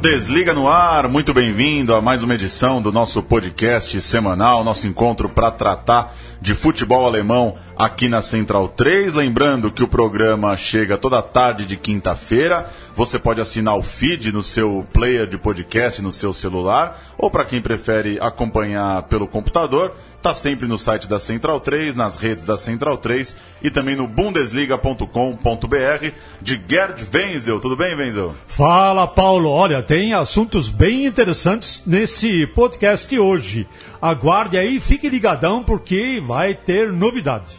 Desliga no ar, muito bem-vindo a mais uma edição do nosso podcast semanal, nosso encontro para tratar de futebol alemão aqui na Central 3. Lembrando que o programa chega toda tarde de quinta-feira. Você pode assinar o feed no seu player de podcast no seu celular, ou para quem prefere acompanhar pelo computador, Está sempre no site da Central 3, nas redes da Central 3 e também no bundesliga.com.br de Gerd Wenzel. Tudo bem, Wenzel? Fala, Paulo. Olha, tem assuntos bem interessantes nesse podcast hoje. Aguarde aí, fique ligadão porque vai ter novidade.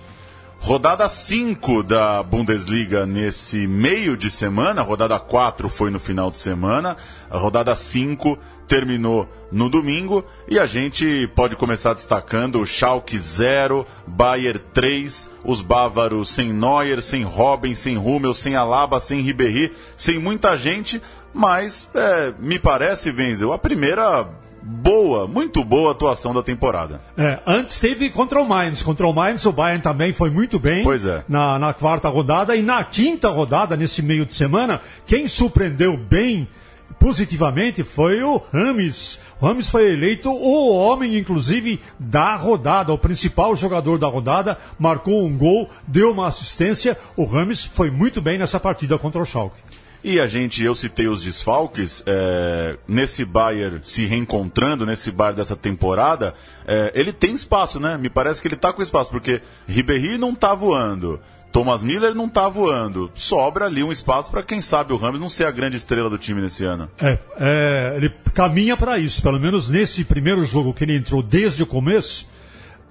Rodada 5 da Bundesliga nesse meio de semana, rodada 4 foi no final de semana, a rodada 5 terminou no domingo. E a gente pode começar destacando o Schalke 0, Bayer 3, os bávaros sem Neuer, sem Robin, sem Hummel, sem Alaba, sem Ribéry, sem muita gente, mas é, me parece, Wenzel, a primeira boa, muito boa atuação da temporada. É, antes teve contra o Mainz. Contra o Mainz, o Bayern também foi muito bem pois é. na, na quarta rodada. E na quinta rodada, nesse meio de semana, quem surpreendeu bem positivamente foi o Rames. O Rames foi eleito o homem, inclusive, da rodada, o principal jogador da rodada, marcou um gol, deu uma assistência. O Rames foi muito bem nessa partida contra o Schalke. E a gente, eu citei os desfalques, é, nesse Bayern se reencontrando, nesse Bayern dessa temporada, é, ele tem espaço, né? Me parece que ele está com espaço, porque Ribéry não está voando. Thomas Miller não está voando. Sobra ali um espaço para quem sabe o Ramos não ser a grande estrela do time nesse ano. É, é ele caminha para isso. Pelo menos nesse primeiro jogo que ele entrou desde o começo,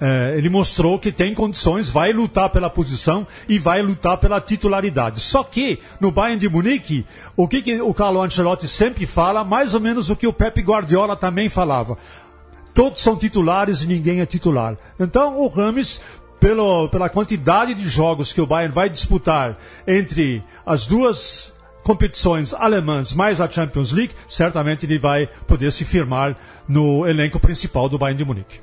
é, ele mostrou que tem condições, vai lutar pela posição e vai lutar pela titularidade. Só que no Bayern de Munique, o que, que o Carlo Ancelotti sempre fala, mais ou menos o que o Pepe Guardiola também falava. Todos são titulares e ninguém é titular. Então o Rames pelo, pela quantidade de jogos que o Bayern vai disputar entre as duas competições alemãs mais a Champions League, certamente ele vai poder se firmar no elenco principal do Bayern de Munique.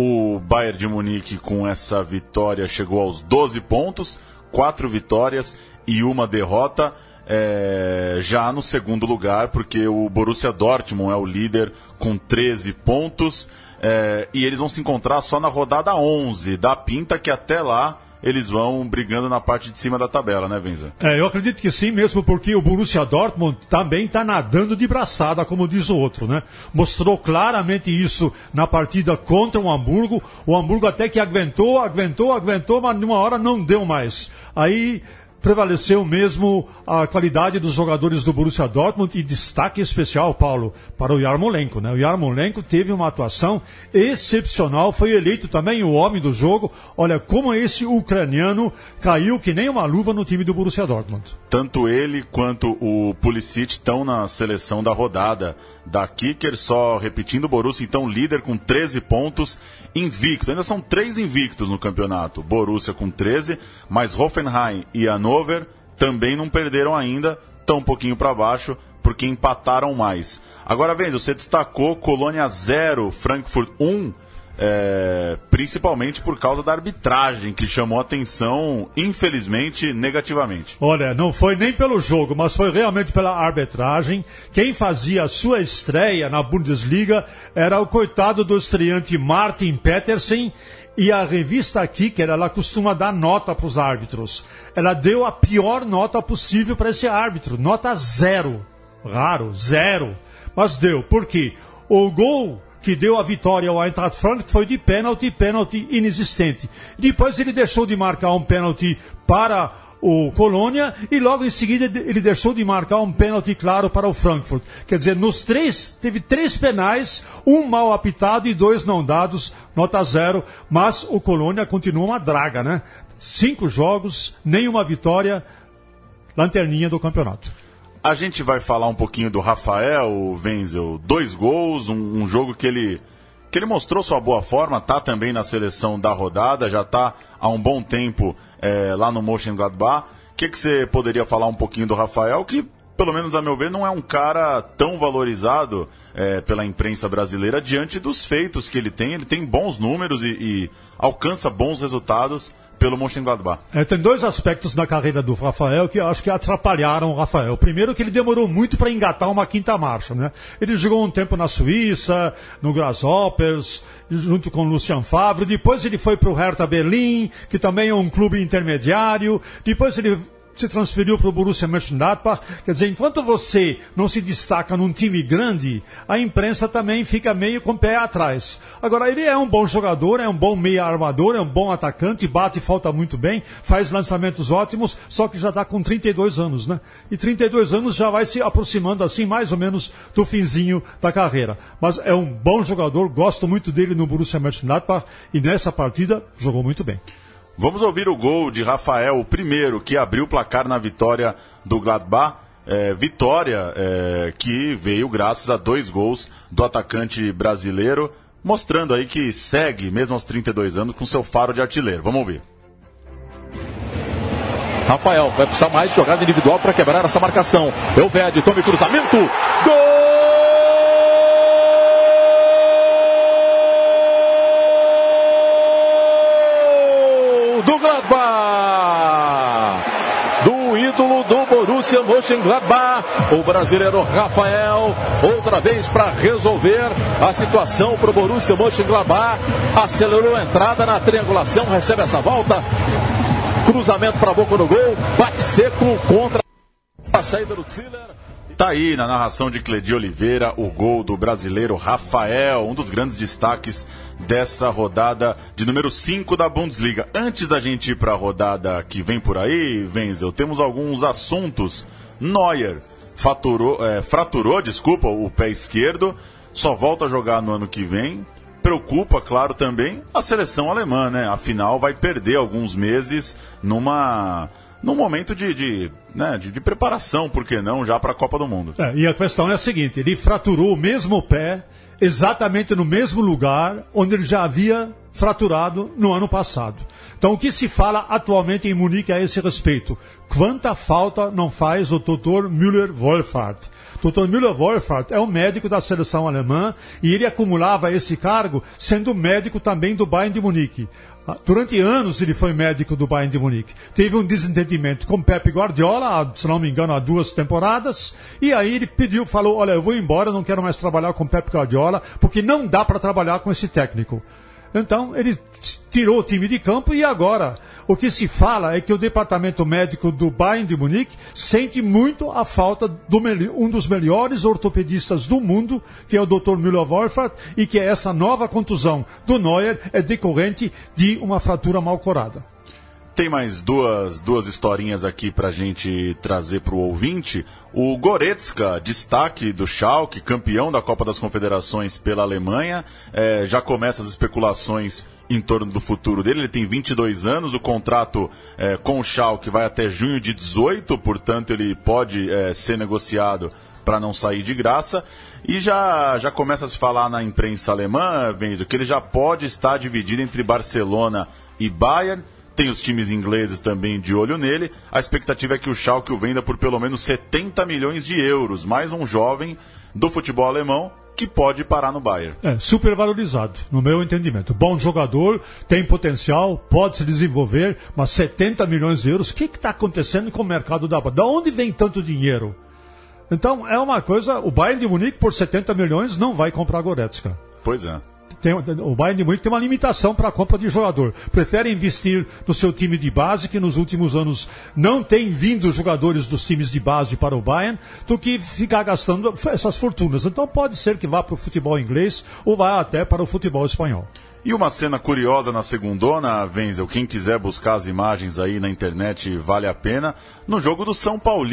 O Bayern de Munique, com essa vitória, chegou aos 12 pontos, quatro vitórias e uma derrota. É, já no segundo lugar, porque o Borussia Dortmund é o líder com 13 pontos. É, e eles vão se encontrar só na rodada 11 da Pinta, que até lá eles vão brigando na parte de cima da tabela, né, Venza? É, eu acredito que sim, mesmo porque o Borussia Dortmund também está nadando de braçada, como diz o outro, né? Mostrou claramente isso na partida contra o Hamburgo. O Hamburgo até que aguentou, aguentou, aguentou, mas numa hora não deu mais. Aí prevaleceu mesmo a qualidade dos jogadores do Borussia Dortmund e destaque especial, Paulo, para o Yarmolenko. Né? O Yarmolenko teve uma atuação excepcional, foi eleito também o homem do jogo. Olha como esse ucraniano caiu que nem uma luva no time do Borussia Dortmund. Tanto ele quanto o Pulisic estão na seleção da rodada da Kicker, só repetindo o Borussia, então líder com 13 pontos, invicto. Ainda são três invictos no campeonato. Borussia com 13, mas Hoffenheim e Hannover também não perderam ainda, estão um pouquinho para baixo, porque empataram mais. Agora, vem, você destacou Colônia 0, Frankfurt 1 é, principalmente por causa da arbitragem, que chamou atenção, infelizmente, negativamente. Olha, não foi nem pelo jogo, mas foi realmente pela arbitragem. Quem fazia a sua estreia na Bundesliga era o coitado do estreante Martin Petersen. E a revista Kicker, ela costuma dar nota para os árbitros. Ela deu a pior nota possível para esse árbitro, nota zero. Raro, zero. Mas deu, por quê? O gol que deu a vitória ao Eintracht Frankfurt foi de pênalti, pênalti inexistente. Depois ele deixou de marcar um pênalti para o Colônia e logo em seguida ele deixou de marcar um pênalti claro para o Frankfurt. Quer dizer, nos três, teve três penais, um mal apitado e dois não dados, nota zero, mas o Colônia continua uma draga, né? Cinco jogos, nenhuma vitória, lanterninha do campeonato. A gente vai falar um pouquinho do Rafael Wenzel. Dois gols, um, um jogo que ele que ele mostrou sua boa forma, tá também na seleção da rodada, já está há um bom tempo é, lá no Mönchengladbach. O que, que você poderia falar um pouquinho do Rafael, que pelo menos a meu ver, não é um cara tão valorizado é, pela imprensa brasileira diante dos feitos que ele tem. Ele tem bons números e, e alcança bons resultados pelo Mönchengladbach. É, tem dois aspectos na carreira do Rafael que acho que atrapalharam o Rafael. Primeiro que ele demorou muito para engatar uma quinta marcha, né? Ele jogou um tempo na Suíça, no Grasshoppers, junto com o Lucian Favre. Depois ele foi para o Hertha Berlim, que também é um clube intermediário. Depois ele se transferiu para o Borussia Mönchengladbach. Quer dizer, enquanto você não se destaca num time grande, a imprensa também fica meio com o pé atrás. Agora, ele é um bom jogador, é um bom meia armador, é um bom atacante, bate e falta muito bem, faz lançamentos ótimos, só que já está com 32 anos, né? E 32 anos já vai se aproximando assim, mais ou menos, do finzinho da carreira. Mas é um bom jogador, gosto muito dele no Borussia Mönchengladbach e nessa partida jogou muito bem. Vamos ouvir o gol de Rafael, o primeiro que abriu o placar na vitória do Gladbach. É, vitória é, que veio graças a dois gols do atacante brasileiro, mostrando aí que segue, mesmo aos 32 anos, com seu faro de artilheiro. Vamos ouvir. Rafael vai precisar mais jogada individual para quebrar essa marcação. Elvede, tome cruzamento. Gol! Do Gladbach. Do ídolo do Borussia Mönchengladbach, o brasileiro Rafael, outra vez para resolver a situação para o Borussia Mönchengladbach. Acelerou a entrada na triangulação, recebe essa volta. Cruzamento para a boca do gol, bate seco contra a saída do Ziller. Tá aí na narração de Cledi Oliveira o gol do brasileiro Rafael, um dos grandes destaques dessa rodada de número 5 da Bundesliga. Antes da gente ir para a rodada que vem por aí, Wenzel, temos alguns assuntos. Neuer faturou, é, fraturou, desculpa, o pé esquerdo, só volta a jogar no ano que vem. Preocupa, claro, também a seleção alemã, né? Afinal, vai perder alguns meses numa num momento de, de, né, de, de preparação, por que não, já para a Copa do Mundo. É, e a questão é a seguinte: ele fraturou o mesmo pé, exatamente no mesmo lugar onde ele já havia fraturado no ano passado. Então, o que se fala atualmente em Munique a esse respeito? Quanta falta não faz o Dr. Müller-Wolfhardt? Dr. Müller-Wolfhardt é um médico da seleção alemã e ele acumulava esse cargo sendo médico também do Bayern de Munique. Ah, durante anos ele foi médico do Bayern de Munique. Teve um desentendimento com Pep Guardiola, se não me engano, há duas temporadas. E aí ele pediu, falou: Olha, eu vou embora, não quero mais trabalhar com Pep Guardiola, porque não dá para trabalhar com esse técnico. Então ele tirou o time de campo e agora o que se fala é que o departamento médico do Bayern de Munique sente muito a falta do um dos melhores ortopedistas do mundo, que é o Dr. Müller-Wolfert, e que essa nova contusão do Neuer é decorrente de uma fratura mal corada. Tem mais duas, duas historinhas aqui para a gente trazer para o ouvinte. O Goretzka, destaque do Schalke, campeão da Copa das Confederações pela Alemanha, é, já começa as especulações em torno do futuro dele. Ele tem 22 anos, o contrato é, com o Schalke vai até junho de 18, portanto ele pode é, ser negociado para não sair de graça. E já, já começa a se falar na imprensa alemã, Venzo, que ele já pode estar dividido entre Barcelona e Bayern tem os times ingleses também de olho nele. A expectativa é que o Schalke o venda por pelo menos 70 milhões de euros. Mais um jovem do futebol alemão que pode parar no Bayern. É, super valorizado, no meu entendimento. Bom jogador, tem potencial, pode se desenvolver, mas 70 milhões de euros, o que está acontecendo com o mercado da Da onde vem tanto dinheiro? Então, é uma coisa, o Bayern de Munique por 70 milhões não vai comprar Goretzka. Pois é tem, o Bayern de Munique tem uma limitação para a compra de jogador. Prefere investir no seu time de base, que nos últimos anos não tem vindo jogadores dos times de base para o Bayern, do que ficar gastando essas fortunas. Então pode ser que vá para o futebol inglês ou vá até para o futebol espanhol. E uma cena curiosa na segundona, Wenzel, quem quiser buscar as imagens aí na internet vale a pena, no jogo do São Paulo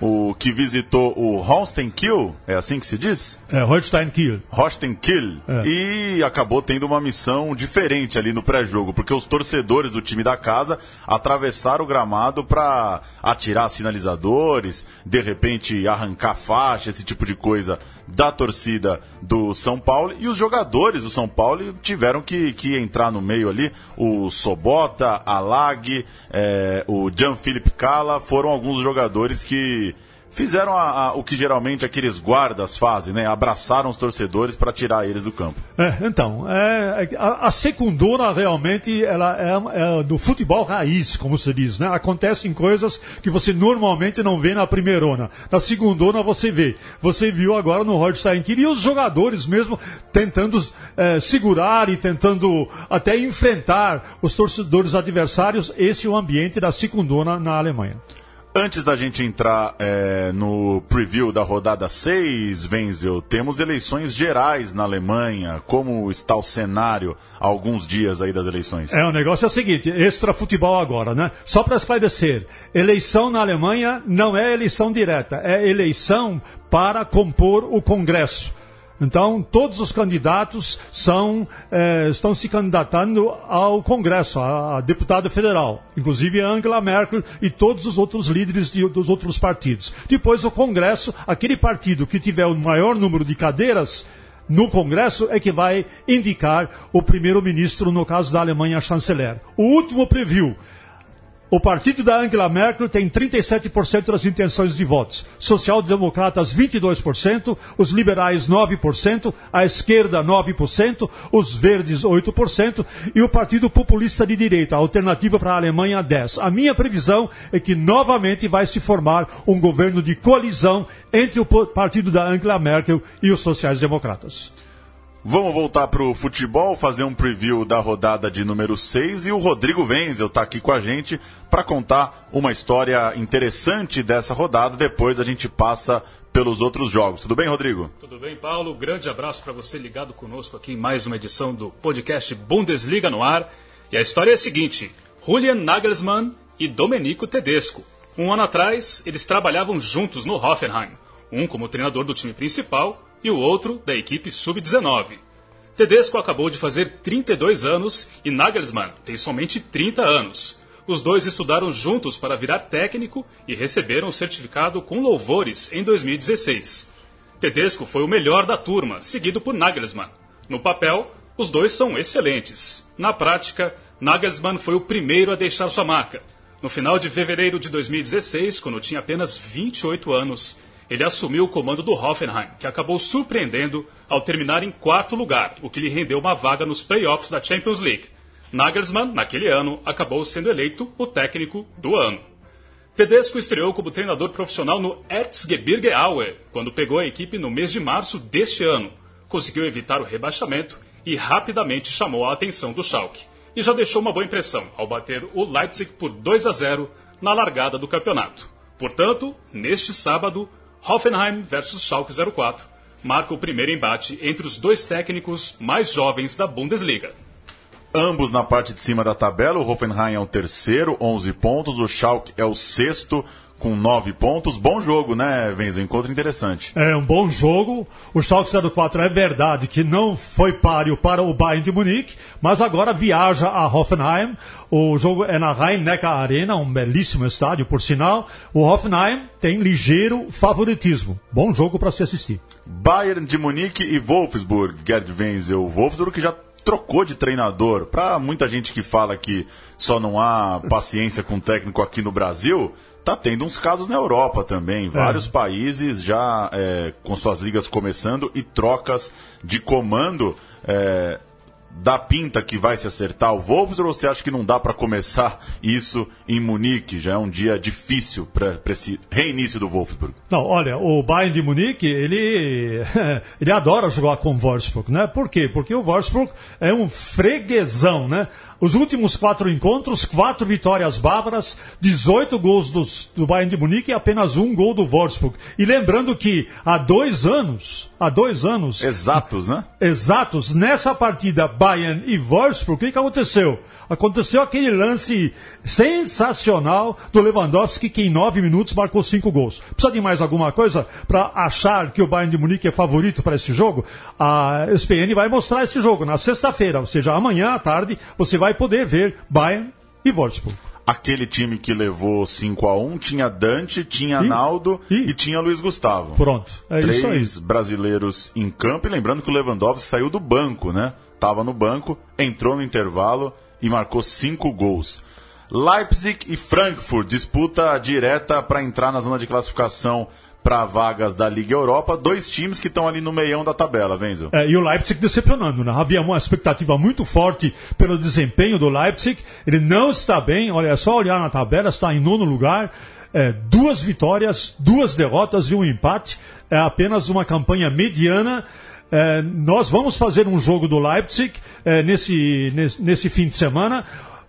o que visitou o Holstein Kiel, é assim que se diz? É, Holstein Kiel. Holstein Kiel. É. E acabou tendo uma missão diferente ali no pré-jogo, porque os torcedores do time da casa atravessaram o gramado para atirar sinalizadores, de repente arrancar faixa, esse tipo de coisa da torcida do São Paulo. E os jogadores do São Paulo tiveram que, que entrar no meio ali. O Sobota, a é, o Jean-Philippe Cala foram alguns jogadores que fizeram a, a, o que geralmente aqueles guardas fazem, né? Abraçaram os torcedores para tirar eles do campo. É, então, é, a, a secundona realmente ela é, é, do futebol raiz, como se diz, né? Acontecem coisas que você normalmente não vê na primeirona. Na segundona você vê. Você viu agora no Holstein Kiel e os jogadores mesmo tentando é, segurar e tentando até enfrentar os torcedores adversários. Esse é o ambiente da secundona na Alemanha. Antes da gente entrar é, no preview da rodada 6, Wenzel, temos eleições gerais na Alemanha. Como está o cenário há alguns dias aí das eleições? É, o negócio é o seguinte, extra futebol agora, né? Só para esclarecer, eleição na Alemanha não é eleição direta, é eleição para compor o Congresso. Então, todos os candidatos são, eh, estão se candidatando ao Congresso, a, a deputada federal, inclusive Angela Merkel e todos os outros líderes de, dos outros partidos. Depois, o Congresso, aquele partido que tiver o maior número de cadeiras no Congresso, é que vai indicar o primeiro-ministro, no caso da Alemanha, a chanceler. O último preview o partido da Angela Merkel tem 37% das intenções de votos. Social-democratas, 22%. Os liberais, 9%. A esquerda, 9%. Os verdes, 8%. E o Partido Populista de Direita, alternativa para a Alemanha, 10%. A minha previsão é que novamente vai se formar um governo de colisão entre o partido da Angela Merkel e os sociais-democratas. Vamos voltar para o futebol, fazer um preview da rodada de número 6 e o Rodrigo Wenzel está aqui com a gente para contar uma história interessante dessa rodada. Depois a gente passa pelos outros jogos. Tudo bem, Rodrigo? Tudo bem, Paulo. Grande abraço para você ligado conosco aqui em mais uma edição do podcast Bundesliga no ar. E a história é a seguinte: Julian Nagelsmann e Domenico Tedesco. Um ano atrás, eles trabalhavam juntos no Hoffenheim, um como treinador do time principal e o outro da equipe sub-19. Tedesco acabou de fazer 32 anos e Nagelsmann tem somente 30 anos. Os dois estudaram juntos para virar técnico e receberam o certificado com louvores em 2016. Tedesco foi o melhor da turma, seguido por Nagelsmann. No papel, os dois são excelentes. Na prática, Nagelsmann foi o primeiro a deixar sua marca. No final de fevereiro de 2016, quando tinha apenas 28 anos, ele assumiu o comando do Hoffenheim, que acabou surpreendendo ao terminar em quarto lugar, o que lhe rendeu uma vaga nos playoffs da Champions League. Nagelsmann, naquele ano, acabou sendo eleito o técnico do ano. Tedesco estreou como treinador profissional no Erzgebirge Aue, quando pegou a equipe no mês de março deste ano. Conseguiu evitar o rebaixamento e rapidamente chamou a atenção do Schalke. E já deixou uma boa impressão ao bater o Leipzig por 2 a 0 na largada do campeonato. Portanto, neste sábado, Hoffenheim versus Schalke 04 marca o primeiro embate entre os dois técnicos mais jovens da Bundesliga. Ambos na parte de cima da tabela, o Hoffenheim é o terceiro, 11 pontos, o Schalke é o sexto, com nove pontos. Bom jogo, né, Venzo? Encontro interessante. É um bom jogo. O Schalke 04 é verdade que não foi páreo para o Bayern de Munique, mas agora viaja a Hoffenheim. O jogo é na Rhein-Neckar Arena, um belíssimo estádio, por sinal. O Hoffenheim tem ligeiro favoritismo. Bom jogo para se assistir. Bayern de Munique e Wolfsburg, Gerd Wenzel. Wolfsburg que já trocou de treinador. Para muita gente que fala que só não há paciência com técnico aqui no Brasil, tá tendo uns casos na Europa também. Vários é. países já é, com suas ligas começando e trocas de comando. É, dá pinta que vai se acertar o Wolfsburg ou você acha que não dá para começar isso em Munique? Já é um dia difícil para esse reinício do Wolfsburg. Não, olha, o Bayern de Munique, ele, ele adora jogar com o Wolfsburg, né? Por quê? Porque o Wolfsburg é um freguesão, né? Os últimos quatro encontros, quatro vitórias bávaras, 18 gols dos, do Bayern de Munique e apenas um gol do Wolfsburg. E lembrando que há dois anos, há dois anos... Exatos, né? Exatos, nessa partida Bayern e Wolfsburg, o que, que aconteceu? Aconteceu aquele lance sensacional do Lewandowski que em nove minutos marcou cinco gols. Precisa de mais alguma coisa para achar que o Bayern de Munique é favorito para esse jogo? A SPN vai mostrar esse jogo na sexta-feira, ou seja, amanhã à tarde você vai poder ver Bayern e Wolfsburg. Aquele time que levou 5 a 1 tinha Dante, tinha E? Naldo E? e, tinha Luiz Gustavo. Pronto, é isso aí. Três brasileiros em campo. E lembrando que o Lewandowski saiu do banco, né? Tava no banco, entrou no intervalo e marcou cinco gols. Leipzig e Frankfurt, disputa direta para entrar na zona de classificação para vagas da Liga Europa. Dois times que estão ali no meião da tabela, Venzo. É, e o Leipzig decepcionando, né? Havia uma expectativa muito forte pelo desempenho do Leipzig. Ele não está bem, olha, é só olhar na tabela, está em nono lugar. É, duas vitórias, duas derrotas e um empate. É apenas uma campanha mediana. É, nós vamos fazer um jogo do Leipzig é, nesse, nesse, nesse fim de semana.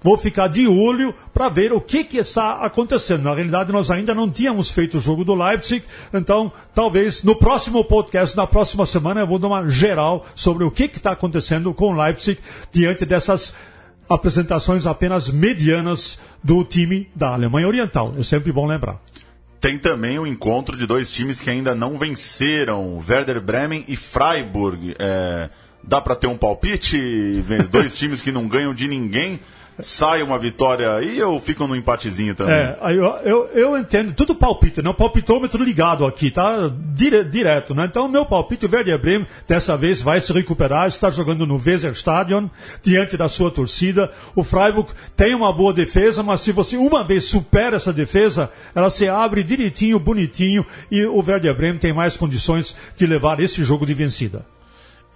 Vou ficar de olho para ver o que, que está acontecendo. Na realidade, nós ainda não tínhamos feito o jogo do Leipzig, então talvez no próximo podcast, na próxima semana, eu vou dar uma geral sobre o que está acontecendo com o Leipzig diante dessas apresentações apenas medianas do time da Alemanha Oriental. É sempre bom lembrar. Tem também o encontro de dois times que ainda não venceram, Werder Bremen e Freiburg. É, dá para ter um palpite? Dois times que não ganham de ninguém. Sai uma vitória aí ou ficam no empatezinho também? É, eu, eu, eu entendo, tudo palpite, né? O palpitômetro ligado aqui, tá dire, direto, né? Então, meu palpite, o Werder Bremen, dessa vez vai se recuperar, está jogando no Weserstadion, diante da sua torcida. O Freiburg tem uma boa defesa, mas se você uma vez supera essa defesa, ela se abre direitinho, bonitinho, e o Werder Bremen tem mais condições de levar esse jogo de vencida.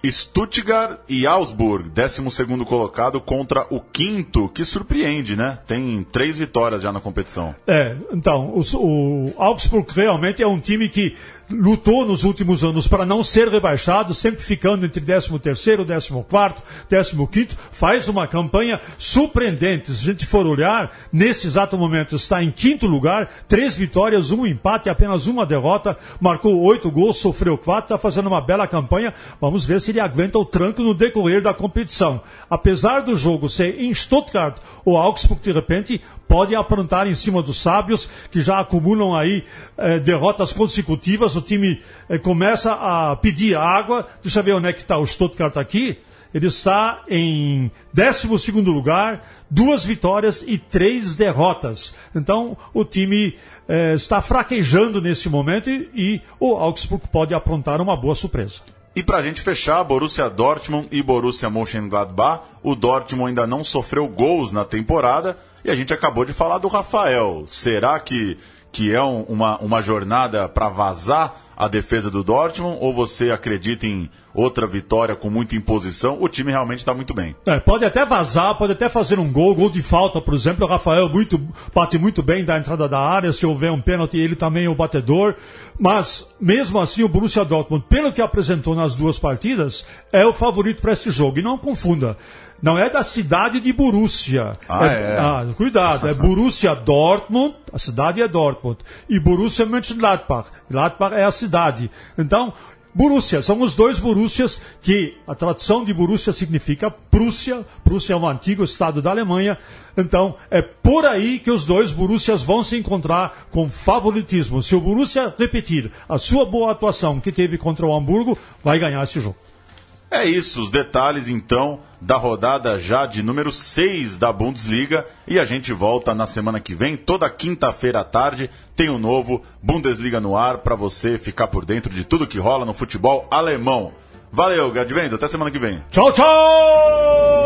Stuttgart e Augsburg, 12 colocado contra o quinto, que surpreende, né? Tem três vitórias já na competição. É, então, o, o Augsburg realmente é um time que lutou nos últimos anos para não ser rebaixado, sempre ficando entre 13º, 14º, 15º, faz uma campanha surpreendente. Se a gente for olhar, nesse exato momento está em quinto lugar, três vitórias, um empate, apenas uma derrota, marcou oito gols, sofreu quatro, está fazendo uma bela campanha. Vamos ver se ele aguenta o tranco no decorrer da competição. Apesar do jogo ser em Stuttgart, o Augsburg, de repente, pode aprontar em cima dos sábios, que já acumulam aí eh, derrotas consecutivas. O time eh, começa a pedir água. Deixa eu ver onde é que está o Stuttgart aqui. Ele está em 12 lugar, duas vitórias e três derrotas. Então, o time eh, está fraquejando nesse momento e, e o Augsburg pode aprontar uma boa surpresa. E pra gente fechar, Borussia Dortmund e Borussia Mönchengladbach. O Dortmund ainda não sofreu gols na temporada e a gente acabou de falar do Rafael. Será que, que é um- uma, uma jornada para vazar a defesa do Dortmund ou você acredita em outra vitória com muita imposição? O time realmente está muito bem. É, pode até vazar, pode até fazer um gol, gol de falta, por exemplo. O Rafael muito, bate muito bem da entrada da área. Se houver um pênalti, ele também é o batedor. Mas, mesmo assim, o Borussia Dortmund, pelo que apresentou nas duas partidas, é o favorito para esse jogo. E não confunda. Não é da cidade de Borussia. Ah, é? ah, cuidado, é Borussia Dortmund, a cidade é Dortmund, e Borussia Mönchengladbach. Gladbach é a cidade. Então, Borussia, são os dois Borussias que a tradução de Borussia significa Prússia. Prússia é um antigo estado da Alemanha. Então, é por aí que os dois Borussias vão se encontrar com favoritismo. Se o Borussia repetir a sua boa atuação que teve contra o Hamburgo, vai ganhar esse jogo. É isso, os detalhes então da rodada já de número 6 da Bundesliga e a gente volta na semana que vem, toda quinta-feira à tarde, tem um novo Bundesliga no ar para você ficar por dentro de tudo que rola no futebol alemão. Valeu, Gadvenz, até semana que vem. Tchau, tchau!